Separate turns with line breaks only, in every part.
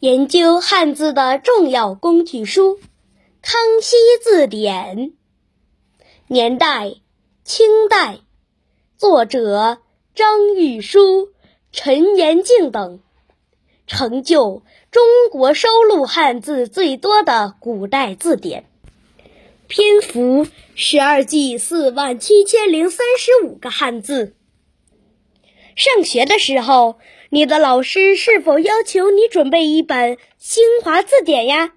研究汉字的重要工具书《康熙字典》，年代清代，作者张玉书、陈延敬等，成就中国收录汉字最多的古代字典，篇幅十二纪四万七千零三十五个汉字。上学的时候。你的老师是否要求你准备一本新华字典呀？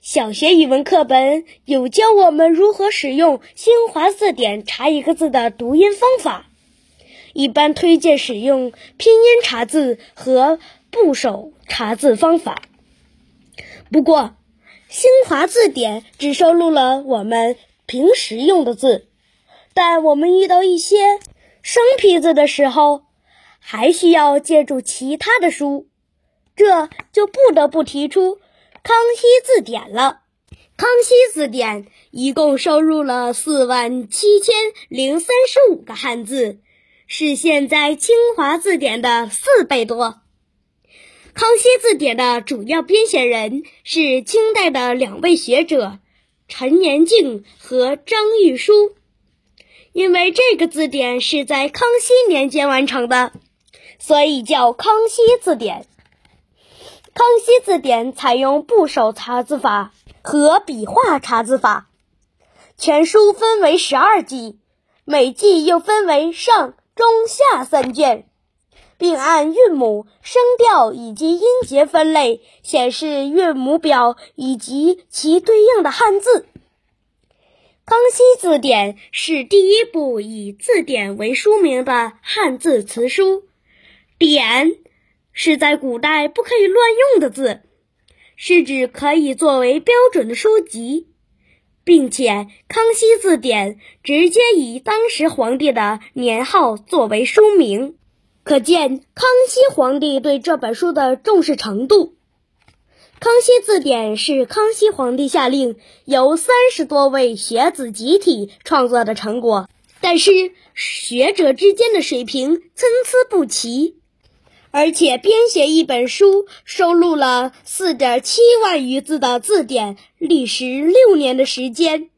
小学语文课本有教我们如何使用新华字典查一个字的读音方法，一般推荐使用拼音查字和部首查字方法。不过，新华字典只收录了我们平时用的字，但我们遇到一些生僻字的时候。还需要借助其他的书，这就不得不提出《康熙字典》了。《康熙字典》一共收录了四万七千零三十五个汉字，是现在清华字典的四倍多。《康熙字典》的主要编写人是清代的两位学者陈延敬和张玉书，因为这个字典是在康熙年间完成的。所以叫《康熙字典》。《康熙字典》采用部首查字法和笔画查字法，全书分为十二纪，每纪又分为上、中、下三卷，并按韵母、声调以及音节分类，显示韵母表以及其对应的汉字。《康熙字典》是第一部以字典为书名的汉字词书。典是在古代不可以乱用的字，是指可以作为标准的书籍，并且《康熙字典》直接以当时皇帝的年号作为书名，可见康熙皇帝对这本书的重视程度。《康熙字典》是康熙皇帝下令由三十多位学子集体创作的成果，但是学者之间的水平参差不齐。而且编写一本书，收录了四点七万余字的字典，历时六年的时间，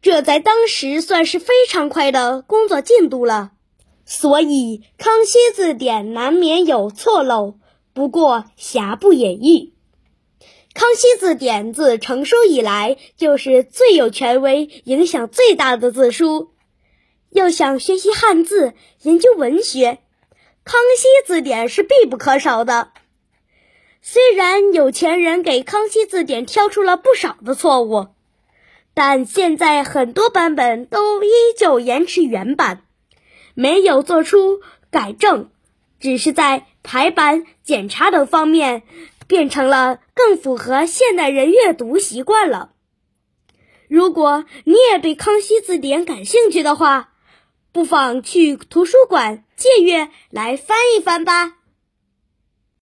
这在当时算是非常快的工作进度了。所以《康熙字典》难免有错漏，不过瑕不掩瑜。《康熙字典》自成书以来，就是最有权威、影响最大的字书。要想学习汉字、研究文学。康熙字典是必不可少的。虽然有钱人给康熙字典挑出了不少的错误，但现在很多版本都依旧延迟原版，没有做出改正，只是在排版、检查等方面变成了更符合现代人阅读习惯了。如果你也对康熙字典感兴趣的话，不妨去图书馆借阅来翻一翻吧。